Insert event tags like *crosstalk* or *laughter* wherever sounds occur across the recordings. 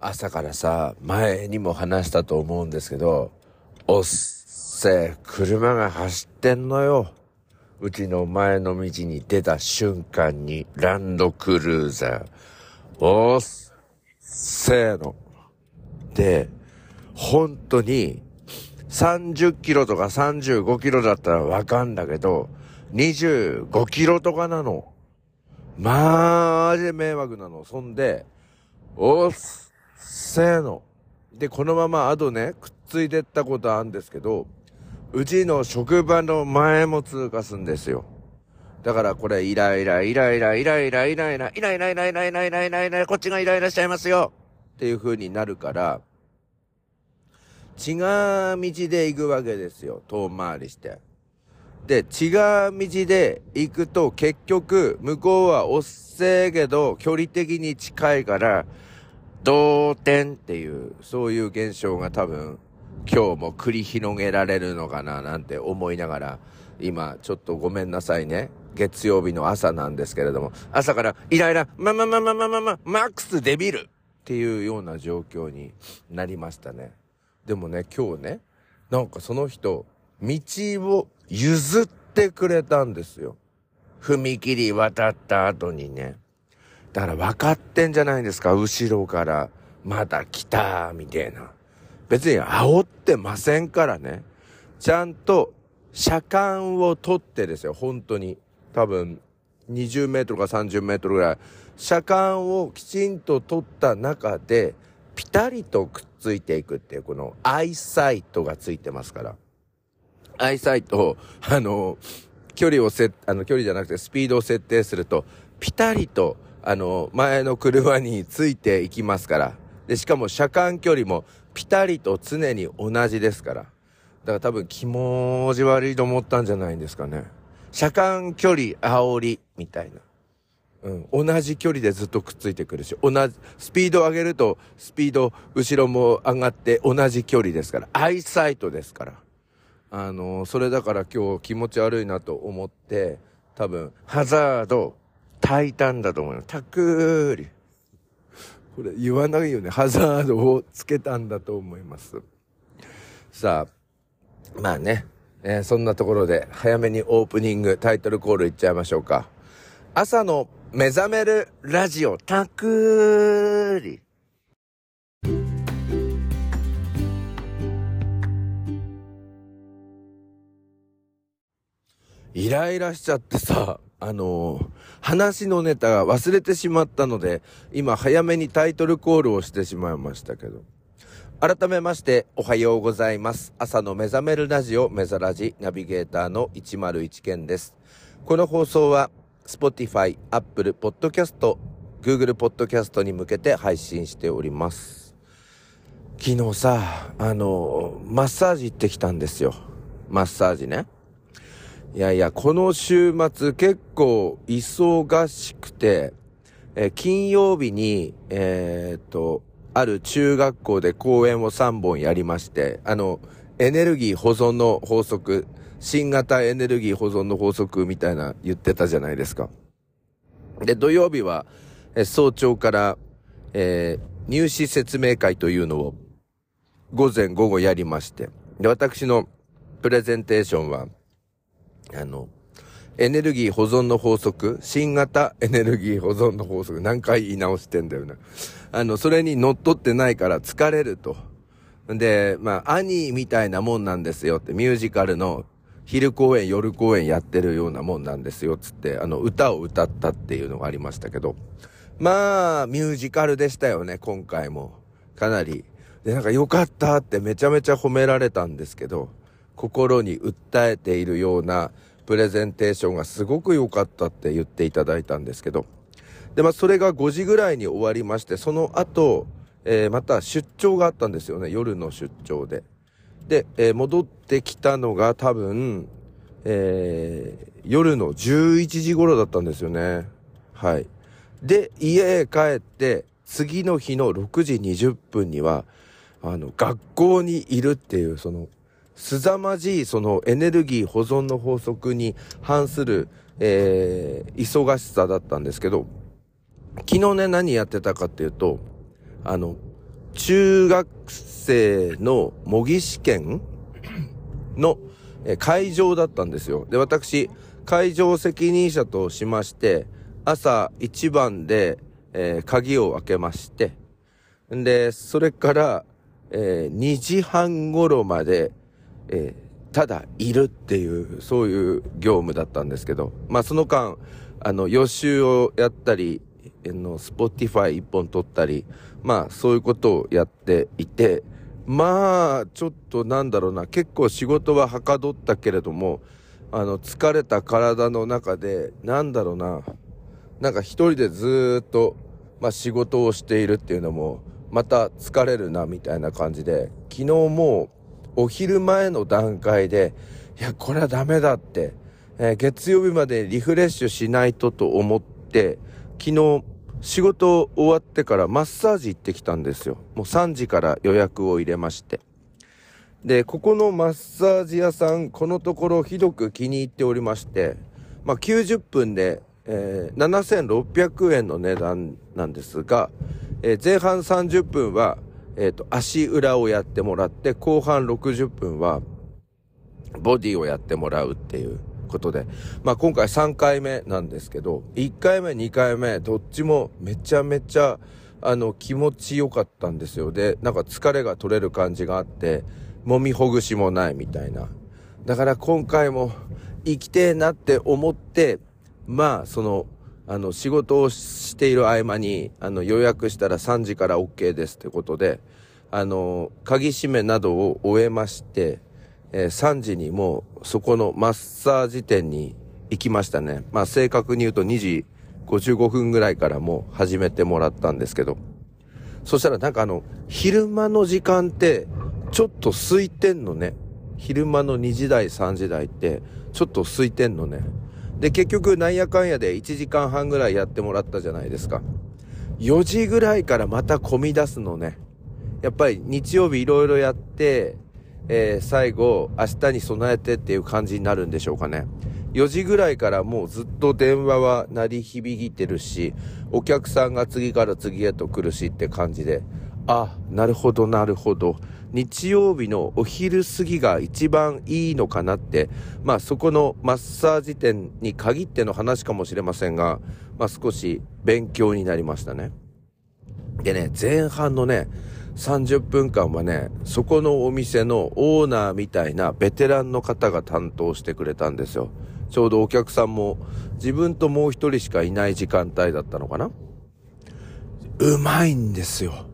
朝からさ、前にも話したと思うんですけど、おっせ車が走ってんのよ。うちの前の道に出た瞬間にランドクルーザー。おっせーの。で、本当に30キロとか35キロだったらわかんだけど、25キロとかなの。まあ、で迷惑なの。そんで、おっせーの。で、このままあとね、くっついてったことあるんですけど、うちの職場の前も通過すんですよ。だからこれイライライライライライライライライライライライライライライライライこっちがイライラしちゃいますよっていう風になるから、違う道で行くわけですよ。遠回りして。で、違う道で行くと結局向こうはおっせえけど距離的に近いから同点っていうそういう現象が多分今日も繰り広げられるのかななんて思いながら今ちょっとごめんなさいね。月曜日の朝なんですけれども朝からイライラまままままままマックスデビルっていうような状況になりましたね。でもね、今日ね、なんかその人、道を譲ってくれたんですよ。踏切渡った後にね。だから分かってんじゃないですか、後ろから。まだ来た、みたいな。別に煽ってませんからね。ちゃんと車間を取ってですよ、本当に。多分、20メートルか30メートルぐらい。車間をきちんと取った中で、ピタリとくっついていくっていう、このアイサイトがついてますから。アイサイトを、あの、距離をせ、あの、距離じゃなくてスピードを設定すると、ピタリと、あの、前の車についていきますから。で、しかも車間距離もピタリと常に同じですから。だから多分気持ち悪いと思ったんじゃないんですかね。車間距離煽りみたいな。うん、同じ距離でずっとくっついてくるし、同じ、スピード上げると、スピード、後ろも上がって同じ距離ですから、アイサイトですから。あの、それだから今日気持ち悪いなと思って、多分、ハザード、炊いたんだと思います。たくーり。これ言わないよね。ハザードをつけたんだと思います。さあ、まあね、えー、そんなところで早めにオープニング、タイトルコールいっちゃいましょうか。朝の目覚めるラジオ、たくーり。イライラしちゃってさ、あのー、話のネタが忘れてしまったので、今早めにタイトルコールをしてしまいましたけど。改めまして、おはようございます。朝の目覚めるラジオ、目覚ラジナビゲーターの101件です。この放送は、Spotify、Apple Podcast、Google Podcast に向けて配信しております。昨日さ、あの、マッサージ行ってきたんですよ。マッサージね。いやいや、この週末結構忙しくて、え金曜日に、えー、っと、ある中学校で講演を3本やりまして、あの、エネルギー保存の法則、新型エネルギー保存の法則みたいな言ってたじゃないですか。で、土曜日は、え早朝から、えー、入試説明会というのを午前午後やりまして、で、私のプレゼンテーションは、あの、エネルギー保存の法則、新型エネルギー保存の法則、何回言い直してんだよな。あの、それに乗っ取ってないから疲れると。で、まあ、兄みたいなもんなんですよって、ミュージカルの昼公演、夜公演やってるようなもんなんですよ、つって、あの、歌を歌ったっていうのがありましたけど。まあ、ミュージカルでしたよね、今回も。かなり。で、なんか良かったってめちゃめちゃ褒められたんですけど、心に訴えているようなプレゼンテーションがすごく良かったって言っていただいたんですけど。で、まあ、それが5時ぐらいに終わりまして、その後、えー、また出張があったんですよね、夜の出張で。で、えー、戻ってきたのが多分、えー、夜の11時頃だったんですよね。はい。で、家へ帰って、次の日の6時20分には、あの、学校にいるっていう、その、凄まじい、その、エネルギー保存の法則に反する、えー、忙しさだったんですけど、昨日ね、何やってたかっていうと、あの、中学生の模擬試験 *coughs* の会場だったんですよ。で、私、会場責任者としまして、朝一番で、えー、鍵を開けまして、んで、それから、えー、2時半頃まで、えー、ただいるっていう、そういう業務だったんですけど、まあその間、あの、予習をやったり、の、 Spotify 一本取ったり、まあそういうことをやっていて、まあ、ちょっとなんだろうな、結構仕事ははかどったけれども、あの、疲れた体の中で、なんだろうな、なんか一人でずっと、まあ仕事をしているっていうのも、また疲れるな、みたいな感じで、昨日もお昼前の段階で、いや、これはダメだって、えー、月曜日までリフレッシュしないとと思って、昨日、仕事終わってからマッサージ行ってきたんですよ。もう3時から予約を入れまして。で、ここのマッサージ屋さん、このところひどく気に入っておりまして、まあ、90分で、えー、7600円の値段なんですが、えー、前半30分は、えっ、ー、と、足裏をやってもらって、後半60分は、ボディをやってもらうっていう。ことで、まあ今回3回目なんですけど、1回目、2回目、どっちもめちゃめちゃ、あの、気持ちよかったんですよ。で、なんか疲れが取れる感じがあって、揉みほぐしもないみたいな。だから今回も生きてえなって思って、まあ、その、あの、仕事をしている合間に、あの、予約したら3時から OK ですってことで、あの、鍵閉めなどを終えまして、えー、3時にもうそこのマッサージ店に行きましたね。まあ正確に言うと2時55分ぐらいからもう始めてもらったんですけど。そしたらなんかあの、昼間の時間ってちょっと空いてんのね。昼間の2時台3時台ってちょっと空いてんのね。で、結局なんやかんやで1時間半ぐらいやってもらったじゃないですか。4時ぐらいからまた混み出すのね。やっぱり日曜日いろいろやって、えー、最後、明日に備えてっていう感じになるんでしょうかね。4時ぐらいからもうずっと電話は鳴り響いてるし、お客さんが次から次へと来るしって感じで、あ、なるほどなるほど。日曜日のお昼過ぎが一番いいのかなって、まあそこのマッサージ店に限っての話かもしれませんが、まあ少し勉強になりましたね。でね、前半のね、30分間はね、そこのお店のオーナーみたいなベテランの方が担当してくれたんですよ。ちょうどお客さんも自分ともう一人しかいない時間帯だったのかなうまいんですよ。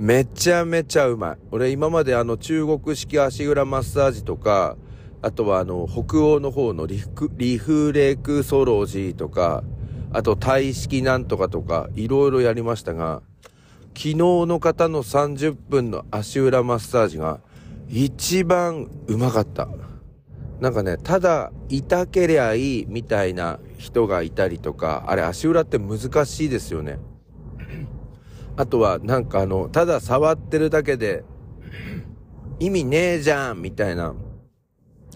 めちゃめちゃうまい。俺今まであの中国式足裏マッサージとか、あとはあの北欧の方のリフリフレクソロジーとか、あと体式なんとかとか、いろいろやりましたが、昨日の方の30分の足裏マッサージが一番うまかった。なんかね、ただ痛けりゃいいみたいな人がいたりとか、あれ足裏って難しいですよね。あとはなんかあの、ただ触ってるだけで意味ねえじゃんみたいな、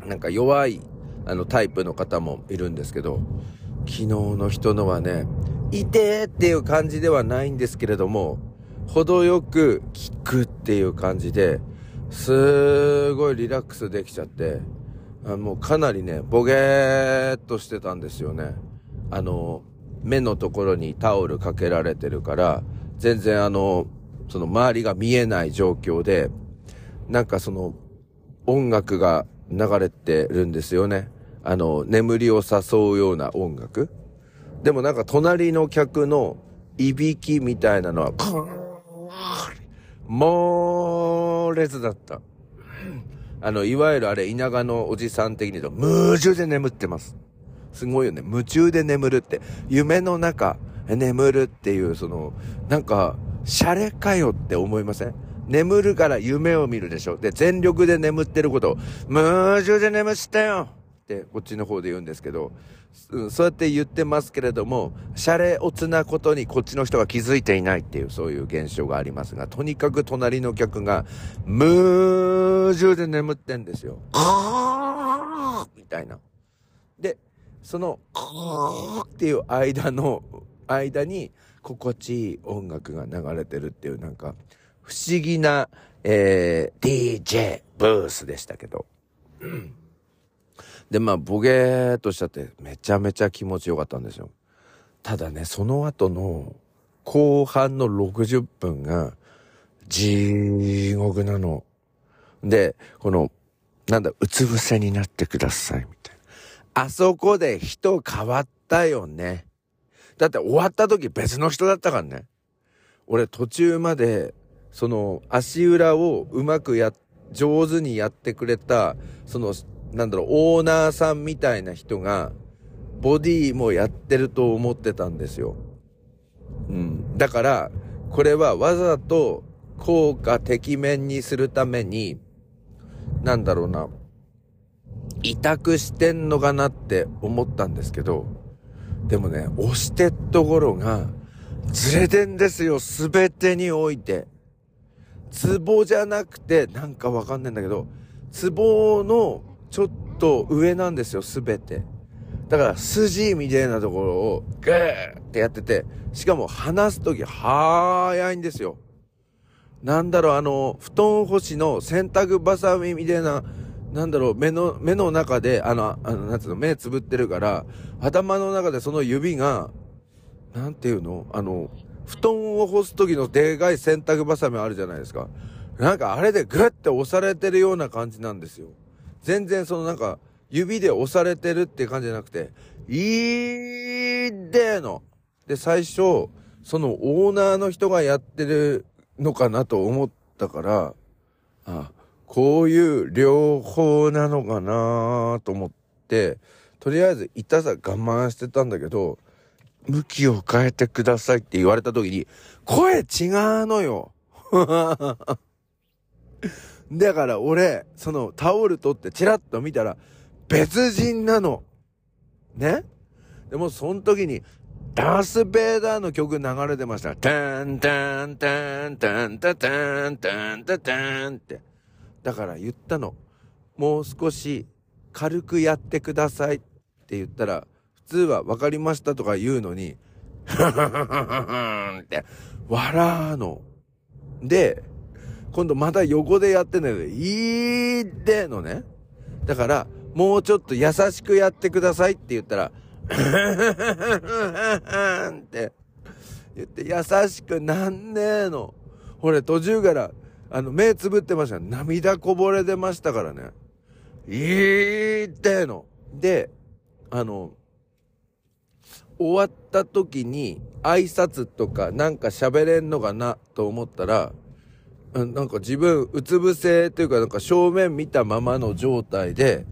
なんか弱いあのタイプの方もいるんですけど、昨日の人のはね、痛えっていう感じではないんですけれども、程よく効くっていう感じで、すごいリラックスできちゃって、あもうかなりね、ボゲーっとしてたんですよね。あの、目のところにタオルかけられてるから、全然あの、その周りが見えない状況で、なんかその、音楽が流れてるんですよね。あの、眠りを誘うような音楽。でもなんか隣の客のいびきみたいなのは、猛烈だった。あの、いわゆるあれ、田舎のおじさん的に言うと、夢中で眠ってます。すごいよね。夢中で眠るって。夢の中、眠るっていう、その、なんか、シャレかよって思いません？眠るから夢を見るでしょ？で、全力で眠ってることを、夢中で眠ったよってこっちの方で言うんですけど、うん、そうやって言ってますけれども、シャレオツなことにこっちの人が気づいていないっていうそういう現象がありますが、とにかく隣の客が、無中で眠ってんですよ。みたいな。で、その、っていう間の、間に、心地いい音楽が流れてるっていうなんか、不思議な、えー、DJ ブースでしたけど。で、まあ、ボゲーっとしちゃってめちゃめちゃ気持ちよかったんですよ。ただね、その後の後半の60分が地獄なの。で、この、なんだ、うつ伏せになってください、みたいな。あそこで人変わったよね。だって終わった時別の人だったからね。俺途中まで、その足裏をうまくや、上手にやってくれた、その、なんだろう、オーナーさんみたいな人が、ボディもやってると思ってたんですよ。うん。だから、これはわざと効果てきめんにするために、なんだろうな、委託してんのかなって思ったんですけど、でもね、押してっところが、ずれてんですよ、すべてにおいて。ツボじゃなくて、なんかわかんないんだけど、ツボのちょっと上なんですよ、すべて。だから、筋みたいなところを、グーってやってて、しかも離すとき、早いんですよ。なんだろう、あの、布団干しの洗濯バサミみたいな、なんだろう、目の、目の中で、あの、あの、なんつうの、目つぶってるから、頭の中でその指が、なんていうのあの、布団を干す時のでかい洗濯バサミあるじゃないですか。なんかあれでグッて押されてるような感じなんですよ。全然そのなんか、指で押されてるって感じじゃなくて、いーでーの。で、最初、そのオーナーの人がやってるのかなと思ったから、あ、こういう両方なのかなと思って、とりあえず痛さ我慢してたんだけど、向きを変えてくださいって言われた時に、声違うのよ。*laughs* だから俺、そのタオル取ってチラッと見たら、別人なの。ね？でもその時に、ダース・ベイダーの曲流れてました。タンタンタンタンタタンタンタタンって。だから言ったの。もう少し軽くやってくださいって言ったら、普通は分かりましたとか言うのに、ふふふふんって笑うの。で、今度また横でやってんだけど、いいってのね。だから、もうちょっと優しくやってくださいって言ったら、って言って優しくなんねえの。ほれ、途中からあの、目つぶってました。涙こぼれ出ましたからね。いいっての。で、あの、終わった時に挨拶とかなんか喋れんのかなと思ったら、なんか自分、うつ伏せというかなんか正面見たままの状態で、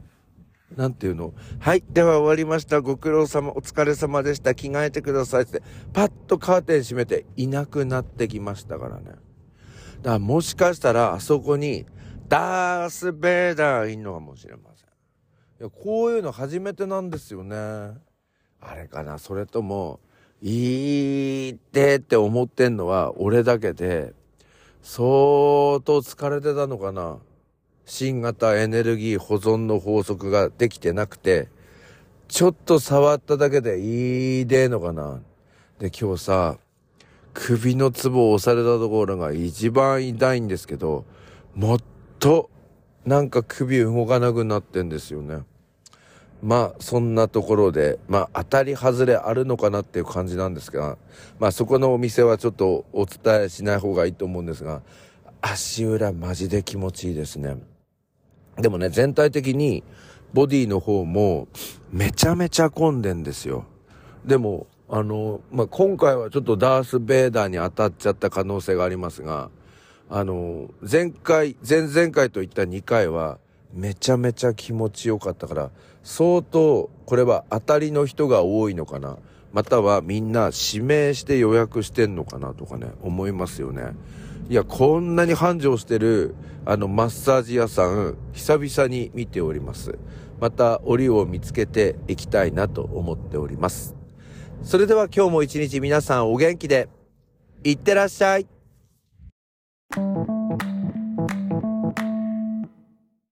なんていうのはい、では終わりました。ご苦労様、お疲れ様でした。着替えてくださいって、パッとカーテン閉めていなくなってきましたからね。だからもしかしたらあそこにダース・ベイダーいんのかもしれません。いや、こういうの初めてなんですよね。あれかな？それとも、いいってって思ってんのは俺だけで、相当疲れてたのかな？新型エネルギー保存の法則ができてなくて、ちょっと触っただけでいいでのかな？で、今日さ、首のツボを押されたところが一番痛いんですけど、もっとなんか首動かなくなってんですよね。まあ、そんなところで、まあ、当たり外れあるのかなっていう感じなんですが、まあ、そこのお店はちょっとお伝えしない方がいいと思うんですが、足裏マジで気持ちいいですね。でもね、全体的にボディの方もめちゃめちゃ混んでんですよ。でも、あの、まあ、今回はちょっとダース・ベイダーに当たっちゃった可能性がありますが、あの、前回、前々回といった2回は、めちゃめちゃ気持ちよかったから、相当、これは当たりの人が多いのかな。またはみんな指名して予約してんのかなとかね、思いますよね。いや、こんなに繁盛してる、あの、マッサージ屋さん、久々に見ております。また、折を見つけていきたいなと思っております。それでは今日も一日皆さんお元気で、いってらっしゃい。